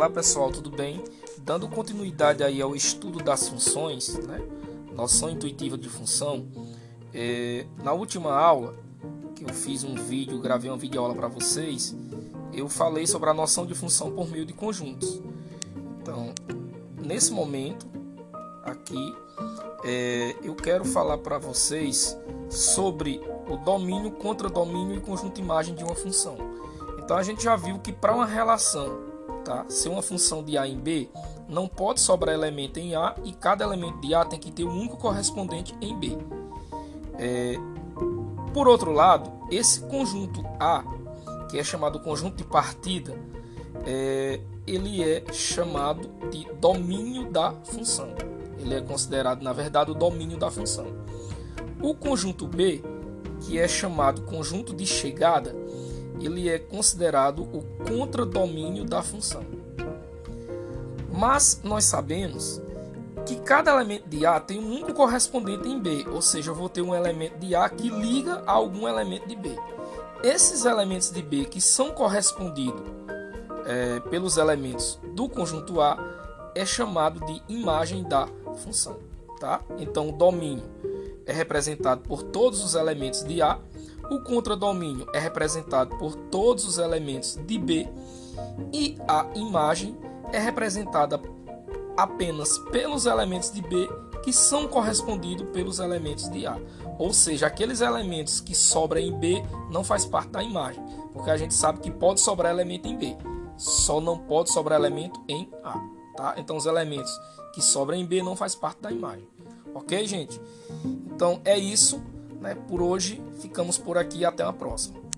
Olá pessoal, tudo bem? Dando continuidade aí ao estudo das funções, né? noção intuitiva de função, é, na última aula que eu fiz um vídeo, gravei uma videoaula para vocês, eu falei sobre a noção de função por meio de conjuntos. Então, nesse momento aqui, é, eu quero falar para vocês sobre o domínio, contradomínio e conjunto imagem de uma função. Então a gente já viu que para uma relação tá? ser uma função de A em B, não pode sobrar elemento em A e cada elemento de A tem que ter um único correspondente em B. É, por outro lado, esse conjunto A, que é chamado conjunto de partida, é, ele é chamado de domínio da função. Ele é considerado, na verdade, o domínio da função. O conjunto B, que é chamado conjunto de chegada, ele é considerado o contradomínio da função. Mas nós sabemos que cada elemento de A tem um único correspondente em B, ou seja, eu vou ter um elemento de A que liga a algum elemento de B. Esses elementos de B que são correspondidos é, pelos elementos do conjunto A é chamado de imagem da função. Tá? Então, o domínio é representado por todos os elementos de A o contradomínio é representado por todos os elementos de B e a imagem é representada apenas pelos elementos de B que são correspondidos pelos elementos de A. Ou seja, aqueles elementos que sobram em B não faz parte da imagem, porque a gente sabe que pode sobrar elemento em B, só não pode sobrar elemento em A, tá? Então os elementos que sobram em B não faz parte da imagem. OK, gente? Então é isso. Né? Por hoje, ficamos por aqui. Até a próxima.